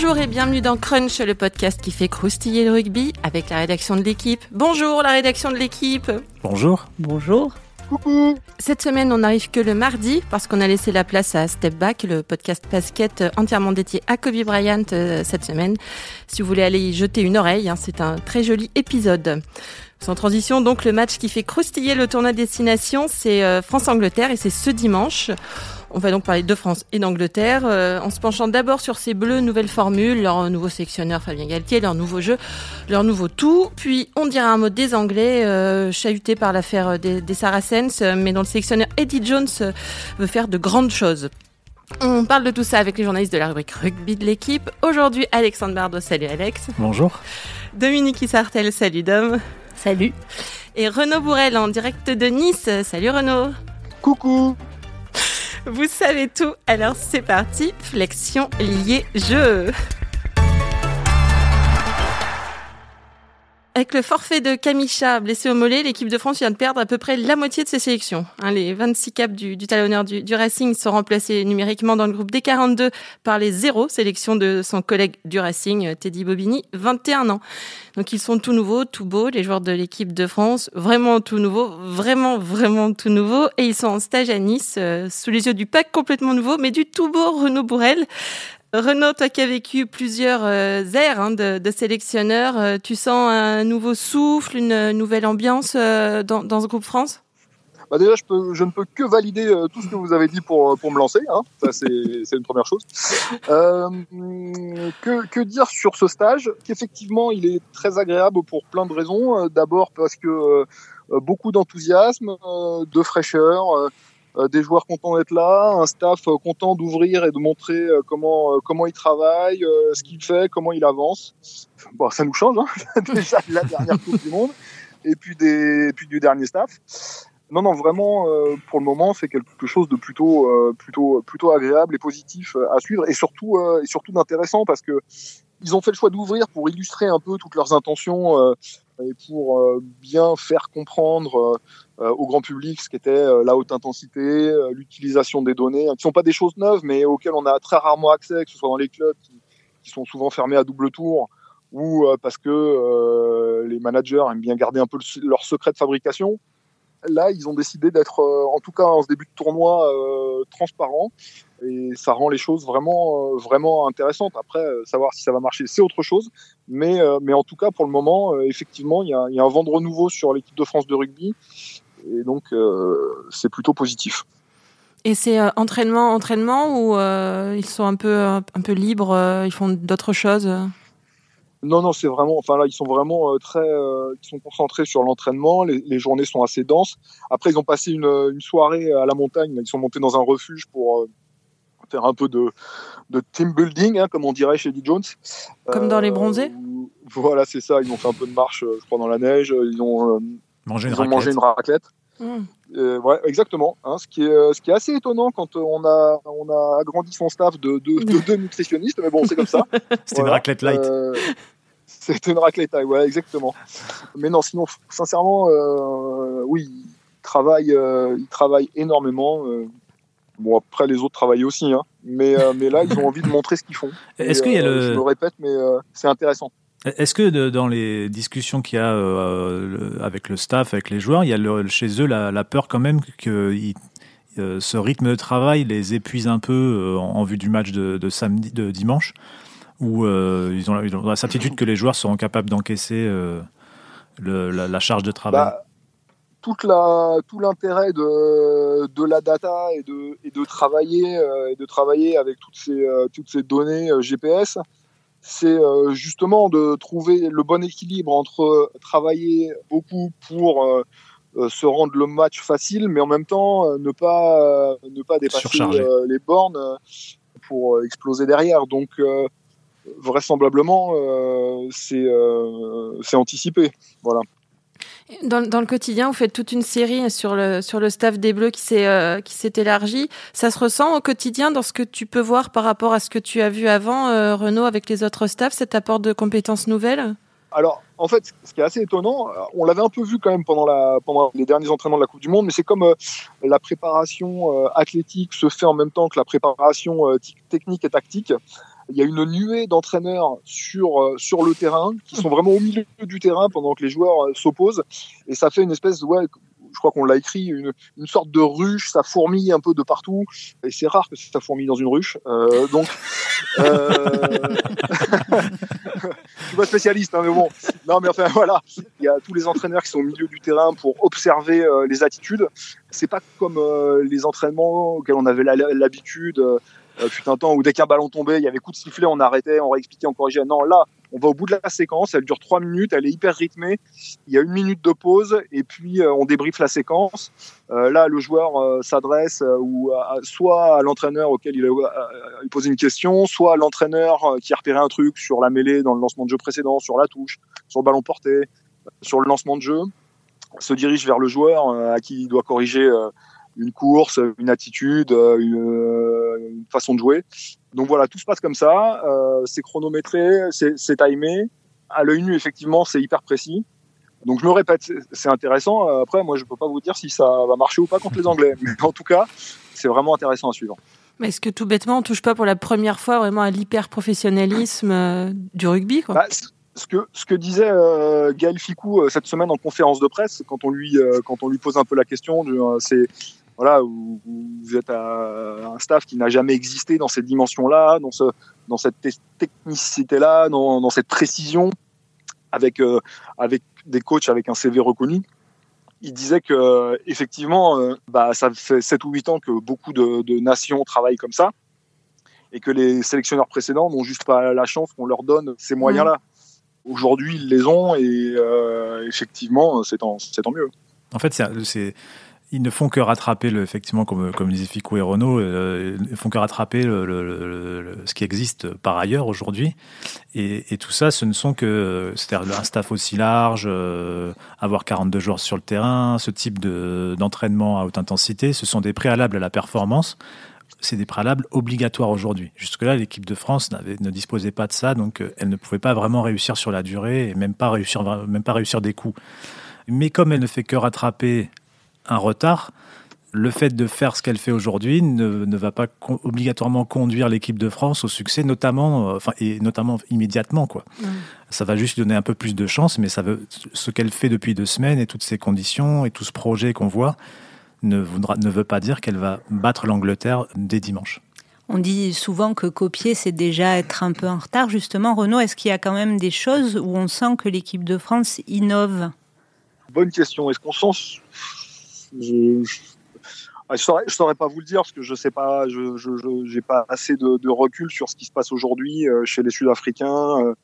Bonjour et bienvenue dans Crunch, le podcast qui fait croustiller le rugby avec la rédaction de l'équipe. Bonjour la rédaction de l'équipe. Bonjour. Bonjour. Coucou. Cette semaine, on n'arrive que le mardi parce qu'on a laissé la place à Step Back, le podcast basket entièrement dédié à Kobe Bryant euh, cette semaine. Si vous voulez aller y jeter une oreille, hein, c'est un très joli épisode. Sans transition, donc le match qui fait croustiller le tournoi destination, c'est euh, France-Angleterre et c'est ce dimanche. On va donc parler de France et d'Angleterre euh, en se penchant d'abord sur ces bleus nouvelles formules, leur nouveau sélectionneur Fabien Galtier, leur nouveau jeu, leur nouveau tout. Puis on dira un mot des Anglais, euh, chahutés par l'affaire des, des, Saracens, mais dont le sélectionneur Eddie Jones veut faire de grandes choses. On parle de tout ça avec les journalistes de la rubrique rugby de l'équipe. Aujourd'hui, Alexandre Bardot, salut Alex. Bonjour. Dominique Isartel, salut Dom. Salut. Et Renaud Bourrel en direct de Nice. Salut Renaud. Coucou. Vous savez tout, alors c'est parti, flexion liée jeu. Avec le forfait de Kamisha blessé au mollet, l'équipe de France vient de perdre à peu près la moitié de ses sélections. Hein, les 26 caps du, talonneur du, Racing sont remplacés numériquement dans le groupe D42 par les zéro sélections de son collègue du Racing, Teddy Bobigny, 21 ans. Donc ils sont tout nouveaux, tout beaux, les joueurs de l'équipe de France, vraiment tout nouveau, vraiment, vraiment tout nouveau. Et ils sont en stage à Nice, euh, sous les yeux du pack complètement nouveau, mais du tout beau Renaud Bourrel. Renaud, toi qui as vécu plusieurs euh, ères hein, de, de sélectionneur, euh, tu sens un nouveau souffle, une nouvelle ambiance euh, dans, dans, ce groupe France? Bah déjà, je, ne peux que valider euh, tout ce que vous avez dit pour, pour me lancer. Hein. Ça, c'est une première chose. Euh, que, que, dire sur ce stage? Qu'effectivement, il est très agréable pour plein de raisons. D'abord parce que euh, beaucoup d'enthousiasme, de fraîcheur des joueurs contents d'être là, un staff content d'ouvrir et de montrer comment comment il travaille, ce qu'il fait, comment il avance. Bon, ça nous change hein déjà la dernière Coupe du Monde et puis des puis du dernier staff. Non, non, vraiment, euh, pour le moment, c'est quelque chose de plutôt, euh, plutôt, plutôt agréable et positif à suivre, et surtout, euh, et surtout d'intéressant parce que ils ont fait le choix d'ouvrir pour illustrer un peu toutes leurs intentions et pour bien faire comprendre au grand public ce qu'était la haute intensité, l'utilisation des données, qui sont pas des choses neuves, mais auxquelles on a très rarement accès, que ce soit dans les clubs qui, sont souvent fermés à double tour ou parce que les managers aiment bien garder un peu leur secret de fabrication là, ils ont décidé d'être, euh, en tout cas en ce début de tournoi, euh, transparent. Et ça rend les choses vraiment, euh, vraiment intéressantes. Après, savoir si ça va marcher, c'est autre chose. Mais, mais en tout cas, pour le moment, effectivement, il y, a, y, a, un vent de renouveau sur l'équipe de France de rugby. Et donc, c'est plutôt positif. Et c'est euh, entraînement, entraînement ou euh, ils sont un peu, un peu libres, ils font d'autres choses? Non, non, c'est vraiment. Enfin là, ils sont vraiment euh, très. Euh, ils sont concentrés sur l'entraînement. Les, les, journées sont assez denses. Après, ils ont passé une, une soirée à la montagne. Ils sont montés dans un refuge pour euh, faire un peu de, de team building, hein, comme on dirait chez Eddie Jones. Comme dans les bronzés? Voilà, c'est ça. Ils ont fait un peu de marche, je crois, dans la neige. Ils ont mangé ils une ont mangé une raclette. Mmh. Euh, ouais, exactement. Hein, ce, qui est, ce qui est assez étonnant quand on a, on a agrandi son staff de, de, de deux nutritionnistes, mais bon, c'est comme ça. C'était voilà. une raclette light. Euh, C'était une raclette light, ouais, exactement. Mais non, sinon, sincèrement, euh, oui, ils travaillent, euh, ils travaillent énormément. Euh, bon, après, les autres travaillent aussi, hein, mais, mais là, ils ont envie de montrer ce qu'ils font. Est-ce qu'il y a le... Je me répète, mais c'est intéressant. Est-ce que dans les discussions qu'il y a euh, avec le staff, avec les joueurs, il y a chez eux la, peur quand même que euh, ce rythme de travail les épuise un peu euh, en, vue du match de, samedi, de dimanche, où ils ont, la certitude que les joueurs seront capables d'encaisser la, charge de travail? Bah, tout l'intérêt de, la data et de, travailler de travailler avec toutes ces données GPS c'est justement de trouver le bon équilibre entre travailler beaucoup pour euh, se rendre le match facile, mais en même temps ne pas ne pas dépasser euh, les bornes pour exploser derrière. Donc vraisemblablement c'est c'est anticipé. Voilà. Dans, dans, le quotidien, vous faites toute une série sur le, sur le staff des Bleus qui s'est euh, élargi. Ça se ressent au quotidien dans ce que tu peux voir par rapport à ce que tu as vu avant, euh, Renaud, avec les autres staffs, cet apport de compétences nouvelles? Alors, en fait, ce qui est assez étonnant, on l'avait un peu vu quand même pendant, la, pendant les derniers entraînements de la Coupe du Monde, mais c'est comme euh, la préparation euh, athlétique se fait en même temps que la préparation euh, technique et tactique. Il y a une nuée d'entraîneurs sur sur le terrain qui sont vraiment au milieu du terrain pendant que les joueurs s'opposent et ça fait une espèce de ouais, je crois qu'on l'a écrit, une, une, sorte de ruche, ça fourmille un peu de partout, et c'est rare que ça fourmille dans une ruche. Euh, donc, euh... je suis pas spécialiste, hein, mais bon. Non, mais enfin voilà, il y a tous les entraîneurs qui sont au milieu du terrain pour observer euh, les attitudes. C'est pas comme euh, les entraînements auxquels on avait l'habitude. Euh, fut un temps où dès qu'un ballon tombait, il y avait coup de sifflet, on arrêtait, on réexpliquait, on corrigeait. Non, là, on va au bout de la séquence, elle dure trois minutes, elle est hyper rythmée. Il y a une minute de pause et puis euh, on débriefe la séquence. Euh, là, le joueur euh, s'adresse ou soit à l'entraîneur auquel il a il pose une question, soit à l'entraîneur qui a repéré un truc sur la mêlée dans le lancement de jeu précédent, sur la touche, sur le ballon porté, sur le lancement de jeu, se dirige vers le joueur à qui il doit corriger une course, une attitude, une façon de jouer. Donc voilà, tout se passe comme ça. Euh, c'est chronométré, c'est timé. À l'œil nu, effectivement, c'est hyper précis. Donc je me répète, c'est intéressant. Après, moi, je peux pas vous dire si ça va marcher ou pas contre les Anglais, mais en tout cas, c'est vraiment intéressant à suivre. Mais est-ce que tout bêtement, on touche pas pour la première fois vraiment à l'hyper professionnalisme euh, du rugby quoi? Bah, ce que, ce que disait euh, Gaël Ficou euh, cette semaine en conférence de presse, quand on lui, quand on lui pose un peu la question, c'est voilà, où, vous êtes un staff qui n'a jamais existé dans cette dimension-là, dans, ce, dans cette technicité-là, dans, dans, cette précision, avec, euh, avec des coachs avec un CV reconnu. Il disait que effectivement, euh, bah, ça fait 7 ou 8 ans que beaucoup de, de, nations travaillent comme ça, et que les sélectionneurs précédents n'ont juste pas la chance qu'on leur donne ces moyens-là. Aujourd'hui, ils les ont, et euh, effectivement, c'est tant, tant mieux. En fait, c'est ils ne font que rattraper, effectivement, comme, comme disait Fico et Renault, euh, ils font que rattraper ce qui existe par ailleurs aujourd'hui. Et, et, tout ça, ce ne sont que, c'est-à-dire un staff aussi large, euh, avoir 42 joueurs sur le terrain, ce type d'entraînement à haute intensité, ce sont des préalables à la performance. C'est des préalables obligatoires aujourd'hui. Jusque-là, l'équipe de France ne disposait pas de ça, donc euh, elle ne pouvait pas vraiment réussir sur la durée et même pas réussir, même pas réussir des coups. Mais comme elle ne fait que rattraper un retard, le fait de faire ce qu'elle fait aujourd'hui ne, ne, va pas obligatoirement conduire l'équipe de France au succès, notamment, euh, enfin, et notamment immédiatement. Quoi. Ça va juste donner un peu plus de chance, mais ça veut, ce qu'elle fait depuis deux semaines et toutes ces conditions et tout ce projet qu'on voit ne, voudra, ne veut pas dire qu'elle va battre l'Angleterre dès dimanche. On dit souvent que copier, c'est déjà être un peu en retard. Justement, Renaud, est-ce qu'il y a quand même des choses où on sent que l'équipe de France innove? Bonne question. Est-ce qu'on sent je, je, saurais, je pas vous le dire parce que je sais pas, je, je j'ai pas assez de, recul sur ce qui se passe aujourd'hui euh, chez les Sud-Africains, euh,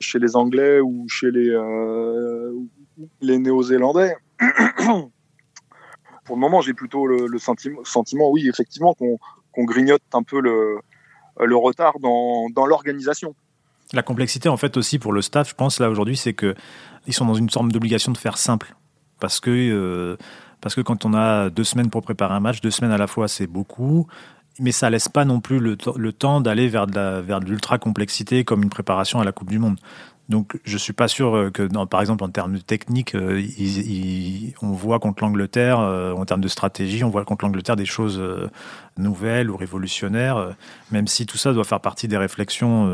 chez les Anglais ou chez les euh, Néo-Zélandais. Pour le moment, j'ai plutôt le, sentiment, oui, effectivement, qu'on grignote un peu le, retard dans, l'organisation. La complexité, en fait, aussi pour le staff, je pense là aujourd'hui, c'est que ils sont dans une forme d'obligation de faire simple, parce que parce que quand on a deux semaines pour préparer un match, deux semaines à la fois, c'est beaucoup. Mais ça laisse pas non plus le, temps d'aller vers de l'ultra complexité comme une préparation à la Coupe du Monde. Donc, je suis pas sûr euh, que, par exemple, en termes techniques, euh, on voit contre l'Angleterre, euh, en termes de stratégie, on voit contre l'Angleterre des choses nouvelles ou révolutionnaires, même si tout ça doit faire partie des réflexions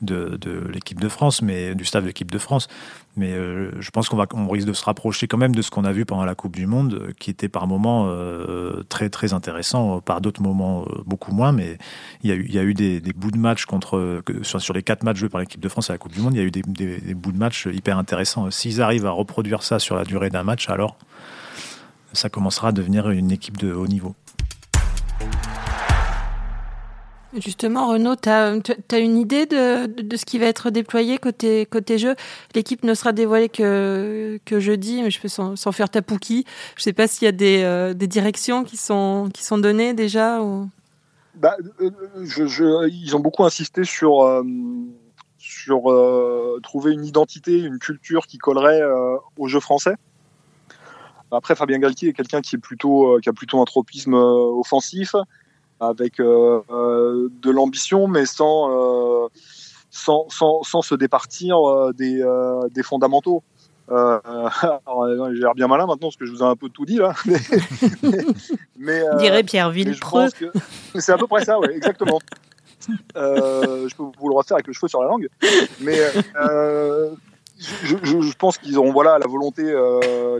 de, l'équipe de France, mais du staff de l'équipe de France. Mais je pense qu'on va, on risque de se rapprocher quand même de ce qu'on a vu pendant la Coupe du Monde, qui était par moments très très intéressant, par d'autres moments beaucoup moins. Mais il y a eu, des, bouts de match contre sur, sur les quatre matchs joués par l'équipe de France à la Coupe du Monde. Il y a eu des, des, bouts de match hyper intéressants. S'ils arrivent à reproduire ça sur la durée d'un match, alors ça commencera à devenir une équipe de haut niveau. Justement, Renaud, tu as, une idée de, de, ce qui va être déployé côté, côté jeu? L'équipe ne sera dévoilée que, que jeudi, mais je peux sans, faire tapouki. Je ne sais pas s'il y a des, euh, des, directions qui sont, qui sont données déjà ou... bah, euh, Ils ont beaucoup insisté sur, euh, sur trouver une identité, une culture qui collerait au jeu français. Après, Fabien Galtier est quelqu'un qui est qui a plutôt un tropisme offensif, avec de l'ambition, mais sans, sans, sans, sans, se départir des, des fondamentaux. Euh, j'ai l'air bien malin maintenant parce que je vous ai un peu tout dit là. mais, mais, Dirait Pierre Villepreux. C'est à peu près ça, ouais, exactement je peux vous le refaire avec le cheveu sur la langue. Mais je, je, pense qu'ils auront voilà la volonté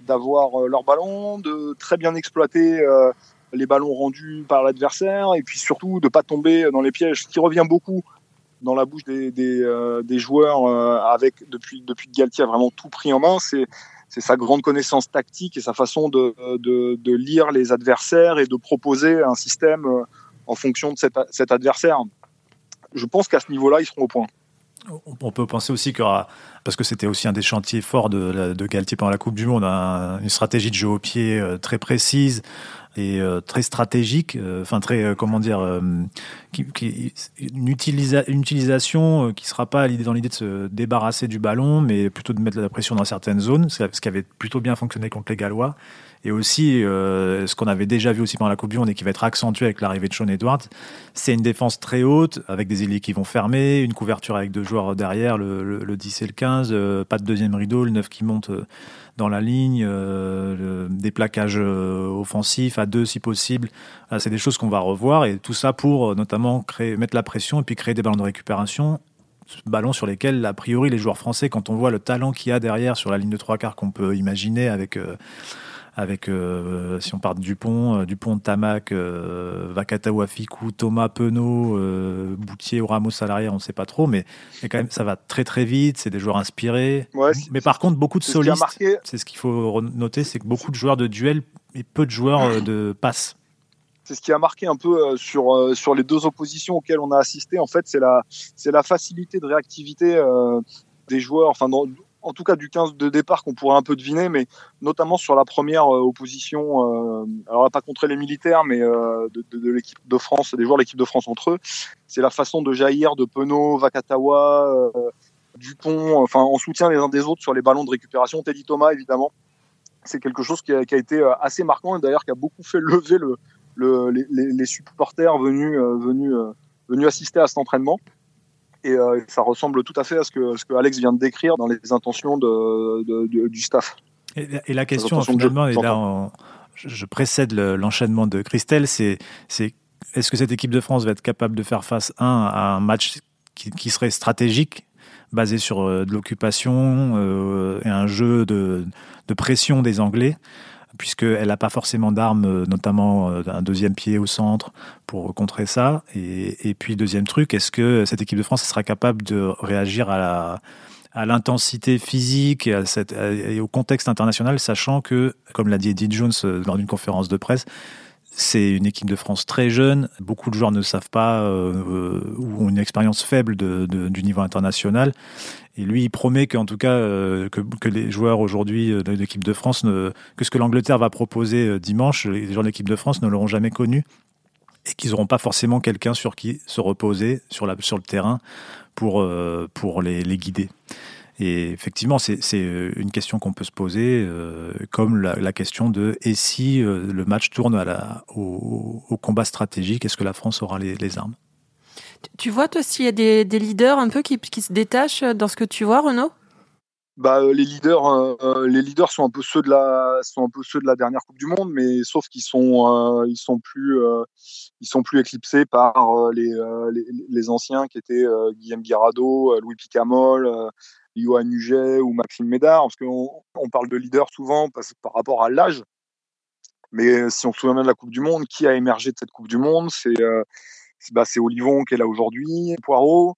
d'avoir leur ballon, de très bien exploiter les ballons rendus par l'adversaire et puis surtout de pas tomber dans les pièges, ce qui revient beaucoup dans la bouche des, des, euh, joueurs euh, avec depuis depuis Galtier a vraiment tout pris en main, c'est sa grande connaissance tactique et sa façon de, de, de, lire les adversaires et de proposer un système euh, en fonction de cet, cet adversaire. Je pense qu'à ce niveau-là, ils seront au point. On peut penser aussi que, parce que c'était aussi un des chantiers forts de, de Galtier pendant la Coupe du Monde, une stratégie de jeu au pied très précise, et euh, très stratégique, euh, enfin très euh, comment dire, qui, une, une utilisation qui sera pas dans l'idée de se débarrasser du ballon, mais plutôt de mettre la pression dans certaines zones, ce qui avait plutôt bien fonctionné contre les Gallois. Et aussi, ce qu'on avait déjà vu aussi pendant la Coupe du Monde et qui va être accentué avec l'arrivée de Sean Edwards, c'est une défense très haute, avec des ailiers qui vont fermer, une couverture avec deux joueurs derrière, le, le, le 10 et le 15, pas de deuxième rideau, le 9 qui monte dans la ligne, euh, des plaquages euh, offensifs à deux si possible. c'est des choses qu'on va revoir et tout ça pour euh, notamment créer, mettre la pression et puis créer des ballons de récupération ballons sur lesquels, a priori, les joueurs français, quand on voit le talent qu'il y a derrière sur la ligne de trois quarts qu'on peut imaginer avec avec, euh, si on part de Dupont, euh, Dupont, Tamac, euh, Vakata Wafiku, Thomas Penaud, euh, Boutier ou Ramos l'arrière, on ne sait pas trop, mais, mais, quand même, ça va très très vite, c'est des joueurs inspirés. mais par contre, beaucoup de solistes, c'est ce qu'il faut noter, c'est que beaucoup de joueurs de duel et peu de joueurs de passe. C'est ce qui a marqué un peu sur, sur les deux oppositions auxquelles on a assisté. En fait, c'est la, la facilité de réactivité des joueurs. Enfin, dans, en tout cas du 15 de départ qu'on pourrait un peu deviner, mais notamment sur la première euh, opposition, euh, alors pas contre les militaires, mais euh, de, l'équipe de France, des joueurs de l'équipe de France entre eux, c'est la façon de jaillir de Penaud, Vakatawa, Dupont, enfin en soutien les uns des autres sur les ballons de récupération, Teddy Thomas évidemment. C'est quelque chose qui a, été assez marquant et d'ailleurs qui a beaucoup fait lever le, les, supporters venus, venus, venus assister à cet entraînement et euh, ça ressemble tout à fait à ce que, ce que Alex vient de décrire dans les intentions de, du staff. Et, la question finalement, et là je précède l'enchaînement de Christelle, c'est est-ce que cette équipe de France va être capable de faire face un, à un match qui, serait stratégique, basé sur euh, de l'occupation euh, et un jeu de, de pression des Anglais puisqu'elle n'a pas forcément d'armes, euh, notamment euh, un deuxième pied au centre pour contrer ça. Et, puis, deuxième truc, est-ce que cette équipe de France sera capable de réagir à la à l'intensité physique et, et, au contexte international, sachant que, comme l'a dit Eddie Jones euh, lors d'une conférence de presse, c'est une équipe de France très jeune. Beaucoup de joueurs ne savent pas euh, ou ont une expérience faible de, du niveau international. Et lui, il promet qu'en tout cas, euh, que, les joueurs aujourd'hui de l'équipe de France, ne, que ce que l'Angleterre va proposer euh, dimanche, les joueurs de l'équipe de France ne l'auront jamais connu et qu'ils n'auront pas forcément quelqu'un sur qui se reposer sur, la, sur le terrain pour, euh, pour les, les guider. Et effectivement, c'est euh, une question qu'on peut se poser, euh, comme la, question de et si euh, le match tourne à la, au, combat stratégique, est-ce que la France aura les, armes? Tu vois, toi, s'il y a des, leaders un peu qui, qui, se détachent dans ce que tu vois, Renaud? Bah, les leaders, les leaders sont un peu ceux de la, sont un peu ceux de la dernière Coupe du Monde, mais sauf qu'ils sont, ils sont plus, ils sont plus éclipsés par les, les, anciens qui étaient Guillaume Guirado, Louis Picamol, Johan Huget ou Maxime Médard, parce qu'on on parle de leader souvent par rapport à l'âge. Mais si on se souvient bien de la Coupe du Monde, qui a émergé de cette Coupe du Monde C'est euh, bah, Olivon qui est là aujourd'hui, Poirot,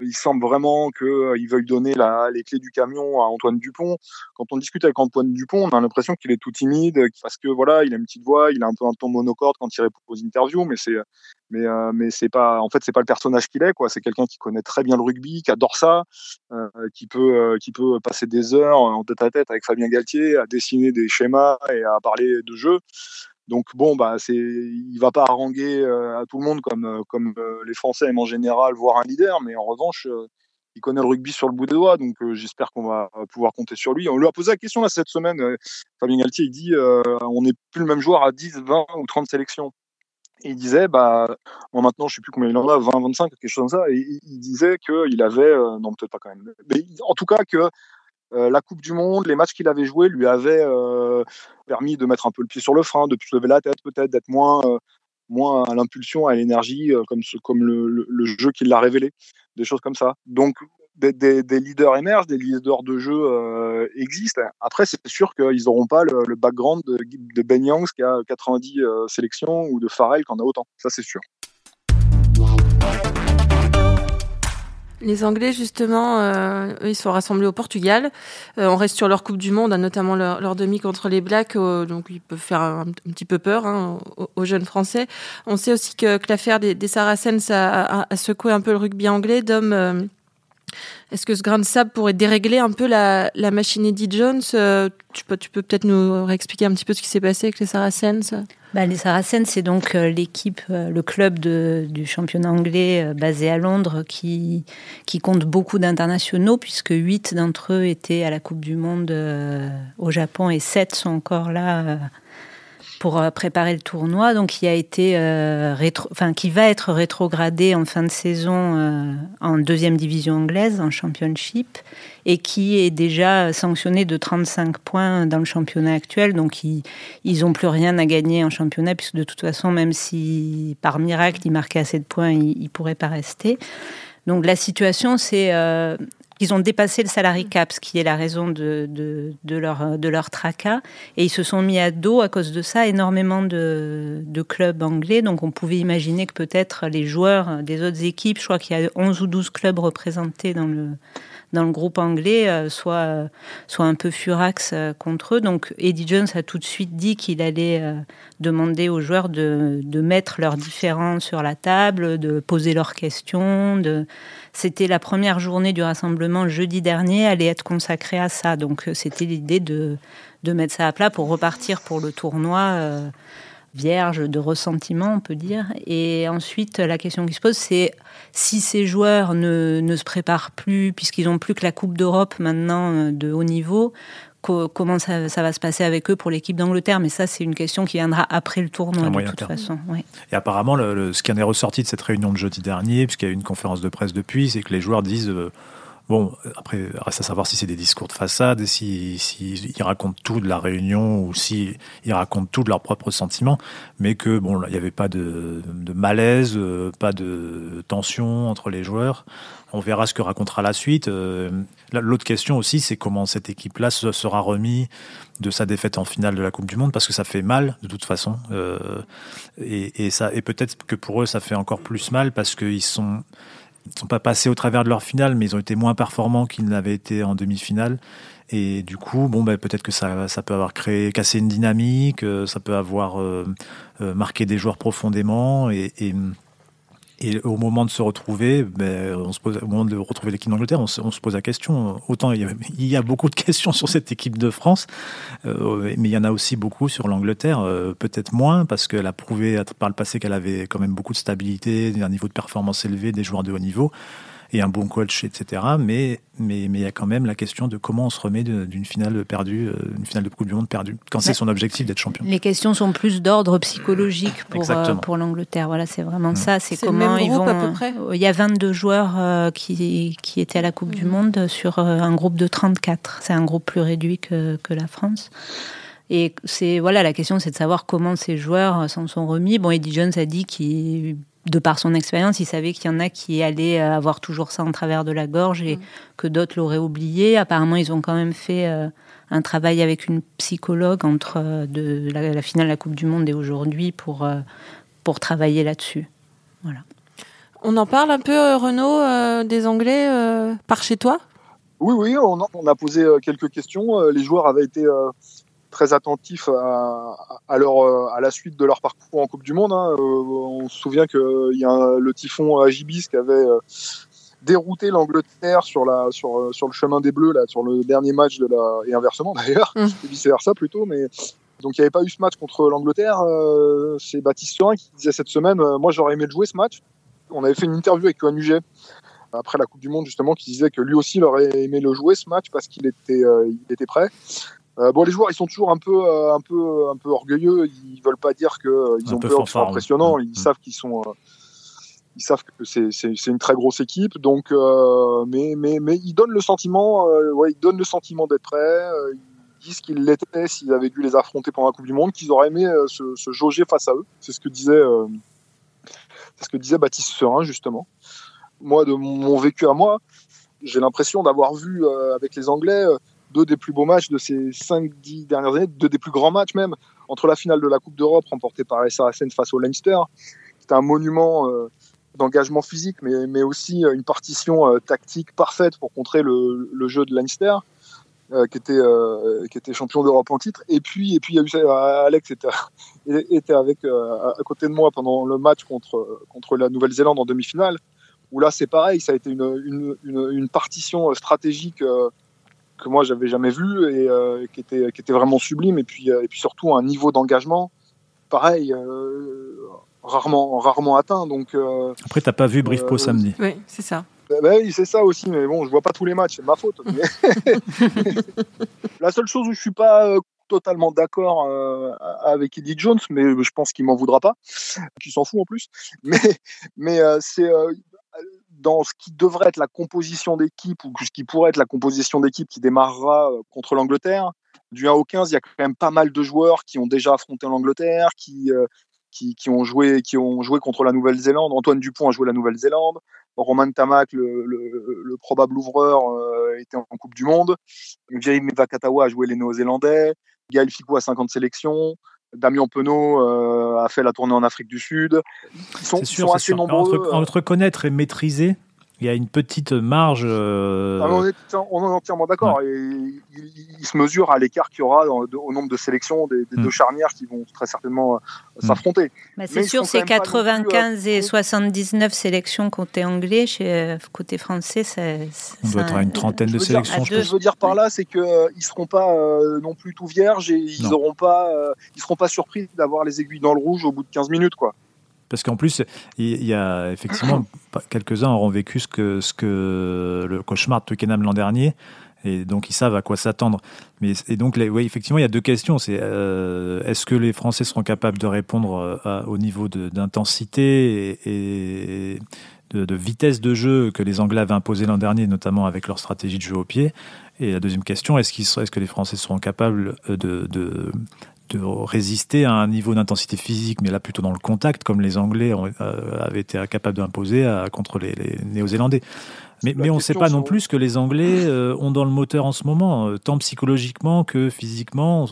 il semble vraiment qu'ils euh, veuillent donner la, les clés du camion à Antoine Dupont. Quand on discute avec Antoine Dupont, on a l'impression qu'il est tout timide, parce que voilà, il a une petite voix, il a un peu un ton monocorde quand il répond aux interviews, mais c'est mais euh, mais c'est pas en fait c'est pas le personnage qu'il est quoi. C'est quelqu'un qui connaît très bien le rugby, qui adore ça, euh, qui peut qui peut passer des heures en tête à tête avec Fabien Galtier à dessiner des schémas et à parler de jeu. Donc bon, bah c'est, il va pas haranguer euh, à tout le monde comme euh, comme euh, les Français aiment en général voir un leader, mais en revanche, il connaît le rugby sur le bout des doigts, donc j'espère qu'on va pouvoir compter sur lui. On lui a posé la question là cette semaine. Fabien Galtier, il dit, on n'est plus le même joueur à 10, 20 ou 30 sélections. Et il disait, bah, moi maintenant, je sais plus combien il en a, 20, 25, quelque chose comme ça. Et il disait qu'il avait, non, peut-être pas quand même, mais en tout cas que euh, la Coupe du Monde, les matchs qu'il avait joués lui avaient euh, permis de mettre un peu le pied sur le frein, de plus lever la tête peut-être, d'être moins, euh, moins à l'impulsion, à l'énergie, comme, comme le, le, jeu qui l'a révélé, des choses comme ça. Donc des, leaders émergent, des leaders de jeu existent. Après, c'est sûr qu'ils n'auront pas le, background de, de Ben Youngs qui a 90 euh, sélections ou de Farrell qui en a autant. Ça, c'est sûr. Les Anglais, justement, euh, ils sont rassemblés au Portugal. Euh, on reste sur leur Coupe du Monde, hein, notamment leur, demi contre les Blacks, euh, donc ils peuvent faire un, petit peu peur hein, aux, jeunes Français. On sait aussi que, que l'affaire des, des Saracens a, a, a, secoué un peu le rugby anglais. Dom, euh, est-ce que ce grain de sable pourrait dérégler un peu la, machine Eddie Jones euh, Tu peux, peut-être nous réexpliquer un petit peu ce qui s'est passé avec les Saracens? Bah, Les Saracens, c'est donc euh, l'équipe, euh, le club du championnat anglais basé à Londres qui, compte beaucoup d'internationaux, puisque huit d'entre eux étaient à la Coupe du Monde au Japon et sept sont encore là pour préparer le tournoi, donc qui a été euh, enfin qui va être rétrogradé en fin de saison euh, en deuxième division anglaise, en championship, et qui est déjà sanctionné de 35 points dans le championnat actuel. Donc ils ils ont plus rien à gagner en championnat puisque de toute façon, même si par miracle ils marquaient assez de points, ils, ils pourraient pas rester. Donc la situation, c'est euh, ils ont dépassé le salary cap, ce qui est la raison de, de, de, leur, de leur tracas. Et ils se sont mis à dos, à cause de ça, énormément de, de clubs anglais. Donc on pouvait imaginer que peut-être les joueurs des autres équipes, je crois qu'il y a 11 ou 12 clubs représentés dans le, dans le groupe anglais, euh, soit, soit un peu furax euh, contre eux. Donc Eddie Jones a tout de suite dit qu'il allait euh, demander aux joueurs de, de mettre leurs différends sur la table, de poser leurs questions, de c'était la première journée du rassemblement jeudi dernier, allait être consacrée à ça. Donc c'était l'idée de, de mettre ça à plat pour repartir pour le tournoi euh, vierge de ressentiment, on peut dire. Et ensuite, la question qui se pose, c'est si ces joueurs ne, ne se préparent plus, puisqu'ils n'ont plus que la Coupe d'Europe maintenant de haut niveau, comment ça, ça, va se passer avec eux pour l'équipe d'Angleterre? Mais ça, c'est une question qui viendra après le tournoi, de toute terme. façon. Oui. Et apparemment, le, le, ce qui en est ressorti de cette réunion de jeudi dernier, puisqu'il y a eu une conférence de presse depuis, c'est que les joueurs disent. Euh, Bon, après, reste à savoir si c'est des discours de façade, s'ils si, racontent tout de la réunion ou s'ils si racontent tout de leurs propres sentiments, mais que bon, il n'y avait pas de, malaise, euh, pas de tension entre les joueurs. On verra ce que racontera la suite. Euh, L'autre question aussi, c'est comment cette équipe-là se sera remise de sa défaite en finale de la Coupe du Monde, parce que ça fait mal de toute façon. Euh, et, et peut-être que pour eux, ça fait encore plus mal parce qu'ils sont ils sont pas passés au travers de leur finale, mais ils ont été moins performants qu'ils n'avaient été en demi-finale. Et du coup, bon, ben, peut-être que ça, ça peut avoir créé, cassé une dynamique, ça peut avoir euh, euh, marqué des joueurs profondément. Et, et, au moment de se retrouver, ben, on se pose, au moment de retrouver l'équipe d'Angleterre, on, on, se pose la question. Autant il y, a, il y, a, beaucoup de questions sur cette équipe de France, euh, mais il y en a aussi beaucoup sur l'Angleterre. Euh, peut-être moins parce qu'elle a prouvé par le passé qu'elle avait quand même beaucoup de stabilité, un niveau de performance élevé, des joueurs de haut niveau et un bon coach, etc. Mais mais mais il y a quand même la question de comment on se remet d'une finale perdue, une finale de Coupe du Monde perdue, quand c'est son objectif d'être champion. Les questions sont plus d'ordre psychologique pour euh, pour l'Angleterre. Voilà, c'est vraiment mmh. ça. C'est comment ils vont. À peu près. Il y a 22 joueurs euh, qui qui étaient à la Coupe mmh. du Monde sur euh, un groupe de 34. C'est un groupe plus réduit que que la France. Et c'est voilà la question, c'est de savoir comment ces joueurs s'en sont remis. Bon, Eddie Jones a dit qu'il de par son expérience, il savait qu'il y en a qui allaient avoir toujours ça en travers de la gorge et mmh. que d'autres l'auraient oublié. Apparemment, ils ont quand même fait euh, un travail avec une psychologue entre euh, de la, la, finale de la Coupe du Monde et aujourd'hui pour, euh, pour travailler là-dessus. Voilà. On en parle un peu, Renaud, euh, des Anglais par chez toi? Oui, oui, on a, on a, posé quelques questions. Les joueurs avaient été très attentifs à, à, leur, à la suite de leur parcours en Coupe du Monde. Hein. on se souvient qu'il y a un, le typhon Agibis qui avait dérouté l'Angleterre sur, la, sur, sur le chemin des Bleus, là, sur le dernier match de la, et inversement d'ailleurs, mmh. et vice versa plutôt, mais donc il n'y avait pas eu ce match contre l'Angleterre. Euh, c'est Baptiste Surin qui disait cette semaine, euh, moi j'aurais aimé le jouer ce match. On avait fait une interview avec Yoann Huget après la Coupe du Monde justement qui disait que lui aussi il aurait aimé le jouer ce match parce qu'il était, euh, il était prêt. Euh, bon, les joueurs, ils sont toujours un peu, euh, un peu, un peu orgueilleux. Ils veulent pas dire qu'ils euh, ont peur, qu'ils sont impressionnants. Ils mmh. savent qu'ils sont, ils savent que c'est une très grosse équipe. Donc, mais, mais, mais ils donnent le sentiment, ouais, ils donnent le sentiment d'être prêts. disent qu'ils l'étaient s'ils avaient dû les affronter pendant la Coupe du Monde, qu'ils auraient aimé se, se, jauger face à eux. C'est ce que disait, c'est ce que disait Baptiste Serin justement. Moi, de mon vécu à moi, j'ai l'impression d'avoir vu avec les Anglais deux des plus beaux matchs de ces 5-10 dernières années, deux des plus grands matchs même, entre la finale de la Coupe d'Europe remportée par les Saracens face au Leinster. C'était un monument euh, d'engagement physique, mais, mais aussi euh, une partition euh, tactique parfaite pour contrer le, le jeu de Leinster. qui était qui était champion d'Europe en titre et puis et puis il y a eu Alex était était avec à côté de moi pendant le match contre contre la Nouvelle-Zélande en demi-finale où là c'est pareil ça a été une, une partition stratégique que moi j'avais jamais vu et euh, qui était qui était vraiment sublime et puis euh, et puis surtout un niveau d'engagement pareil euh, rarement rarement atteint donc après t'as pas vu Briefpo samedi oui c'est ça bah, bah oui, c'est ça aussi, mais bon, je vois pas tous les matchs, c'est ma faute. la seule chose où je suis pas totalement d'accord avec Eddie Jones, mais je pense qu'il m'en voudra pas, qu'il s'en fout en plus. Mais, mais c'est dans ce qui devrait être la composition d'équipe ou ce qui pourrait être la composition d'équipe qui démarrera euh, contre l'Angleterre. Du 1 au 15, il y a quand même pas mal de joueurs qui ont déjà affronté l'Angleterre, qui, euh, qui, qui, ont joué, qui ont joué contre la Nouvelle-Zélande. Antoine Dupont a joué la Nouvelle-Zélande. Roman Tamac, le probable ouvreur, euh, était en Coupe du Monde. Jeremy Vakatawa a joué les Néo-Zélandais. Gaël Ficou a 50 sélections. Damien Penaud euh, a fait la tournée en Afrique du Sud. Ils sont, sûr, assez nombreux. Entre, connaître et maîtriser, il y a une petite marge. Euh, ah, on, est, on, est, entièrement d'accord. il, se mesure à l'écart qu'il y aura au nombre de sélections des, deux mm. charnières qui vont très certainement euh, mm. s'affronter. Bah, c'est sûr, c'est 95 et 79 sélections côté anglais, chez côté français, c'est. On doit être à une trentaine de sélections. ce que je veux dire par là, c'est qu'ils ne seront pas non plus tout vierges et ils pas, ils seront pas surpris d'avoir les aiguilles dans le rouge au bout de 15 minutes, quoi. Parce qu'en plus, il y a effectivement quelques-uns auront vécu ce que, ce que le cauchemar de Twickenham l'an dernier. Et donc, ils savent à quoi s'attendre. Mais, et donc, oui, effectivement, il y a deux questions. C'est euh, est-ce que les Français seront capables de répondre euh, au niveau d'intensité et, de, vitesse de jeu que les Anglais avaient imposé l'an dernier, notamment avec leur stratégie de jeu au pied? Et la deuxième question, est-ce est -ce que les Français seront capables de, de, de résister à un niveau d'intensité physique, mais là plutôt dans le contact, comme les Anglais euh, avaient été capables d'imposer contre les, Néo-Zélandais. Mais, mais on ne sait pas non plus ce que les Anglais euh, ont dans le moteur en ce moment, euh, tant psychologiquement que physiquement,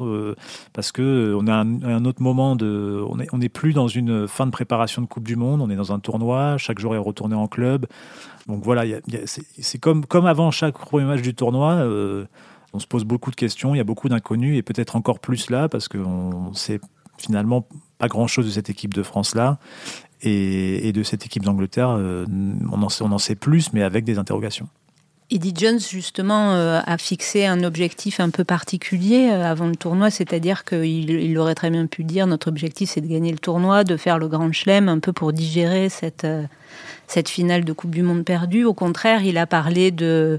parce que on a un, autre moment de, on n'est on est plus dans une fin de préparation de Coupe du Monde, on est dans un tournoi, chaque jour est retourné en club. Donc voilà, c'est comme, comme avant chaque premier match du tournoi on se pose beaucoup de questions, il y a beaucoup d'inconnus et peut-être encore plus là parce qu'on sait finalement pas grand-chose de cette équipe de France-là et, de cette équipe d'Angleterre. Euh, on, en sait, on en sait plus, mais avec des interrogations. Eddie Jones, justement, euh, a fixé un objectif un peu particulier euh, avant le tournoi, c'est-à-dire qu'il il aurait très bien pu dire notre objectif c'est de gagner le tournoi, de faire le grand chelem, un peu pour digérer cette, cette finale de Coupe du Monde perdue. Au contraire, il a parlé de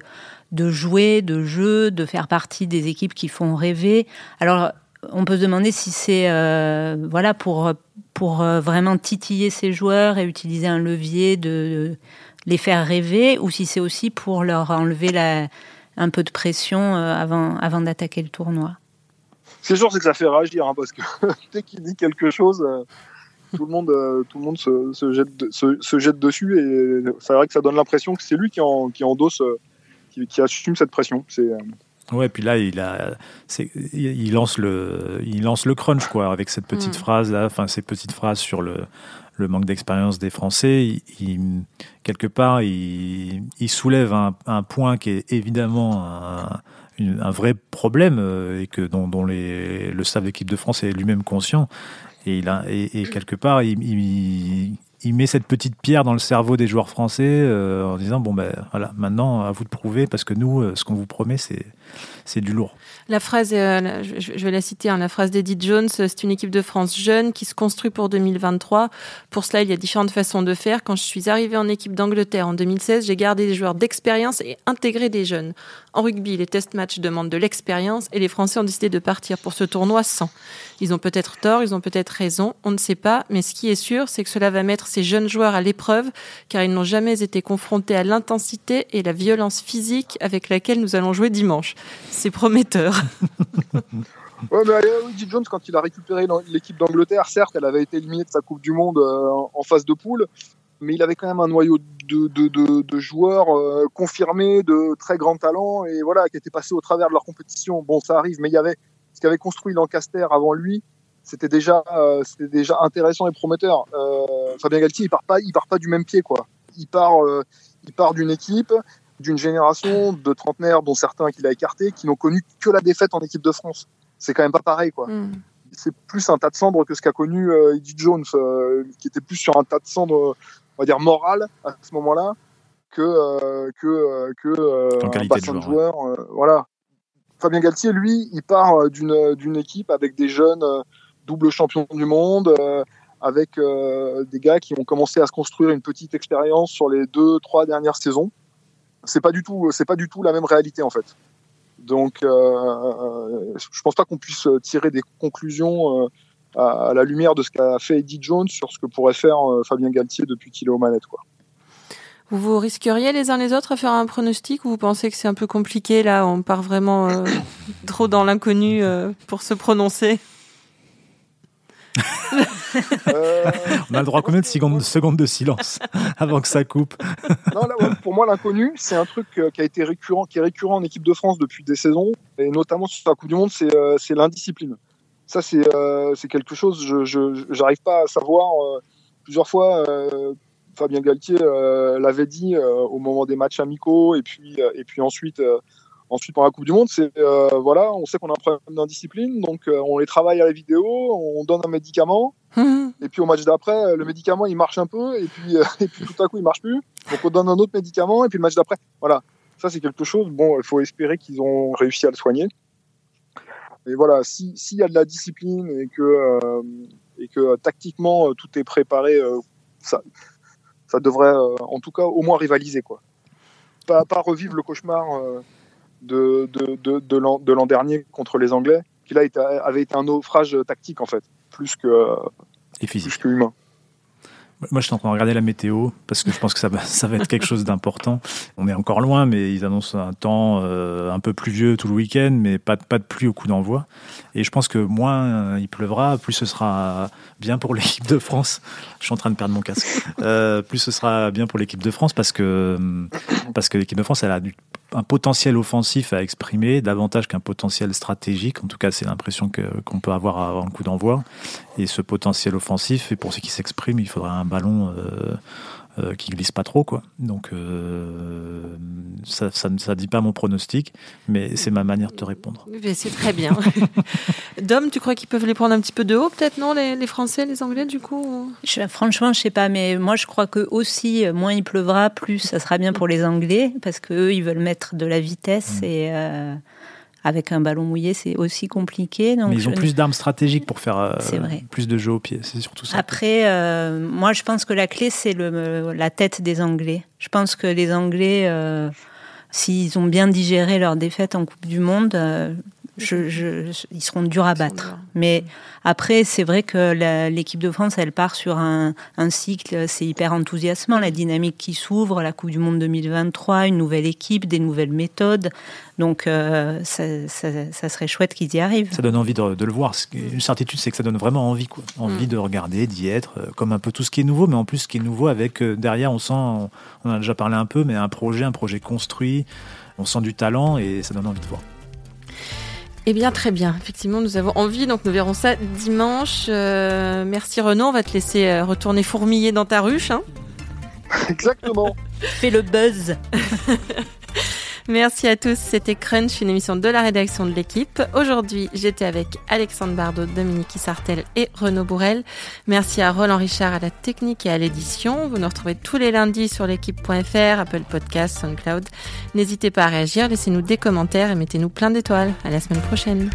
de jouer, de jeu, de faire partie des équipes qui font rêver. Alors, on peut se demander si c'est euh, voilà pour pour euh, vraiment titiller ces joueurs et utiliser un levier de, les faire rêver, ou si c'est aussi pour leur enlever la, un peu de pression euh, avant avant d'attaquer le tournoi. C'est sûr, c'est que ça fait réagir hein, parce que dès qu'il dit quelque chose. tout le monde, tout le monde se, jette, se, jette dessus et c'est vrai que ça donne l'impression que c'est lui qui, en, qui endosse qui, assume cette pression. C'est euh, Ouais, puis là, il, a, il, lance le, il lance le crunch, quoi, avec cette petite mm. phrase là, enfin, ces petites phrases sur le, le manque d'expérience des Français. Il, quelque part, il, il soulève un, un, point qui est évidemment un, un vrai problème euh, et que dont, dont les, le staff d'équipe de France est lui-même conscient. Et, il a, et, et quelque part, il, il met cette petite pierre dans le cerveau des joueurs français euh, en disant bon ben voilà maintenant à vous de prouver parce que nous euh, ce qu'on vous promet c'est c'est du lourd. La phrase, euh, je vais la citer, hein, la phrase d'Edith Jones, c'est une équipe de France jeune qui se construit pour 2023. Pour cela, il y a différentes façons de faire. Quand je suis arrivée en équipe d'Angleterre en 2016, j'ai gardé des joueurs d'expérience et intégré des jeunes. En rugby, les test matchs demandent de l'expérience et les Français ont décidé de partir pour ce tournoi sans. Ils ont peut-être tort, ils ont peut-être raison, on ne sait pas, mais ce qui est sûr, c'est que cela va mettre ces jeunes joueurs à l'épreuve car ils n'ont jamais été confrontés à l'intensité et la violence physique avec laquelle nous allons jouer dimanche. C'est prometteur. Ouais, mais Eddie Jones, quand il a récupéré l'équipe d'Angleterre, certes, elle avait été éliminée de sa Coupe du Monde euh, en phase de poule, mais il avait quand même un noyau de, joueurs euh, confirmés, de très grands talents, et voilà, qui étaient passés au travers de leur compétition. Bon, ça arrive, mais il y avait ce qu'avait construit Lancaster avant lui, c'était déjà, euh, déjà intéressant et prometteur. Euh, Fabien Galtier, il part pas, il part pas du même pied, quoi. Il part, euh, il part d'une équipe, d'une génération de trentenaires, dont certains qu'il a écartés, qui n'ont connu que la défaite en équipe de France. C'est quand même pas pareil, quoi. Hmm. C'est plus un tas de cendres que ce qu'a connu euh, Eddie Jones, euh, qui était plus sur un tas de cendres, on va dire moral à ce moment-là, que euh, que euh, que euh, un de bassin de joueur, joueurs. euh, voilà. Fabien Galtier, lui, il part d'une d'une équipe avec des jeunes double champions du monde, euh, avec euh, des gars qui ont commencé à se construire une petite expérience sur les deux, trois dernières saisons. C'est pas du tout, c'est pas du tout la même réalité en fait. Donc, euh, je pense pas qu'on puisse tirer des conclusions euh, à, la lumière de ce qu'a fait Eddie Jones sur ce que pourrait faire euh, Fabien Galtier depuis qu'il est aux manettes. Vous vous risqueriez les uns les autres à faire un pronostic ou vous pensez que c'est un peu compliqué là On part vraiment euh, trop dans l'inconnu pour se prononcer? Euh, On a le droit à combien de secondes, secondes de silence avant que ça coupe non, là, ouais, pour moi, l'inconnu, c'est un truc euh, qui a été récurrent, qui est récurrent en équipe de France depuis des saisons, et notamment sur la Coupe du Monde, c'est euh, l'indiscipline. Ça, c'est euh, quelque chose, je je- j'arrive pas à savoir. plusieurs fois, Fabien Galtier l'avait dit au moment des matchs amicaux, et puis et puis ensuite. Euh, Ensuite, pendant la Coupe du Monde, c'est euh, voilà, on sait qu'on a un problème d'indiscipline, donc euh, on les travaille à la vidéo, on donne un médicament, et puis au match d'après, le médicament il marche un peu, et puis, euh, et puis tout à coup il marche plus. Donc on donne un autre médicament, et puis le match d'après. Voilà, ça c'est quelque chose. Bon, il faut espérer qu'ils ont réussi à le soigner. Et voilà, si- s'il y a de la discipline et que, euh, et que euh, tactiquement euh, tout est préparé, euh, ça, ça devrait euh, en tout cas au moins rivaliser. quoi. Pas, pas revivre le cauchemar euh, de, de, de, de l'an de l'an dernier contre les Anglais, qui là était- avait été un naufrage tactique en fait, plus que, Et physique. plus que humain. Moi, je suis en train de regarder la météo parce que je pense que ça va, ça va être quelque chose d'important. On est encore loin, mais ils annoncent un temps euh, un peu pluvieux tout le week-end, mais pas, de- pas de pluie au coup d'envoi. Et je pense que moins euh, il pleuvra, plus ce sera bien pour l'équipe de France. Je suis en train de perdre mon casque. Euh, plus ce sera bien pour l'équipe de France parce que, parce que l'équipe de France, elle a du, un potentiel offensif à exprimer, davantage qu'un potentiel stratégique. En tout cas, c'est l'impression qu'on peut avoir avant le coup d'envoi. Et ce potentiel offensif, et pour ceux qui s'expriment, il faudra un ballon euh, euh, qui glisse pas trop, quoi. Donc, euh, ça, ça ne ça dit pas mon pronostic, mais c'est ma manière de te répondre. Mais C'est très bien. Dom, tu crois qu'ils peuvent les prendre un petit peu de haut, peut-être, non les, les Français, les Anglais, du coup Je- franchement, je sais pas, mais moi je crois que aussi euh, moins il pleuvra, plus ça sera bien pour les Anglais, parce que eux, ils veulent mettre de la vitesse et euh, avec un ballon mouillé, c'est aussi compliqué. Donc mais ils ont je- plus d'armes stratégiques pour faire euh, plus de jeu au pied, c'est surtout ça. Après, euh, moi je pense que la clé c'est la tête des Anglais. Je pense que les Anglais, euh, s'ils ont bien digéré leur défaite en Coupe du Monde, je, je- ils seront durs à battre. Mais après, c'est vrai que l'équipe de France, elle part sur un, un cycle, c'est hyper enthousiasmant, la dynamique qui s'ouvre, la Coupe du Monde 2023, une nouvelle équipe, des nouvelles méthodes. Donc, euh, ça, ça- ça serait chouette qu'ils y arrivent. Ça donne envie de, de le voir. Une certitude, c'est que ça donne vraiment envie, quoi. Envie Mm. de regarder, d'y être, euh, comme un peu tout ce qui est nouveau, mais en plus ce qui est nouveau avec euh, derrière, on sent, on, on en a déjà parlé un peu, mais un projet, un projet construit. On sent du talent et ça donne envie de voir. Eh bien, très bien. Effectivement, nous avons envie, donc nous verrons ça dimanche. Euh, merci Renaud, on va te laisser euh, retourner fourmiller dans ta ruche. hein. Exactement. Fais le buzz Merci à tous, c'était Crunch, une émission de la rédaction de l'équipe. Aujourd'hui, j'étais avec Alexandre Bardot, Dominique Sartel et Renaud Bourrel. Merci à Roland Richard à la technique et à l'édition. Vous nous retrouvez tous les lundis sur l'équipe.fr, Apple Podcasts, SoundCloud. N'hésitez pas à réagir, laissez-nous des commentaires et mettez-nous plein d'étoiles. À la semaine prochaine.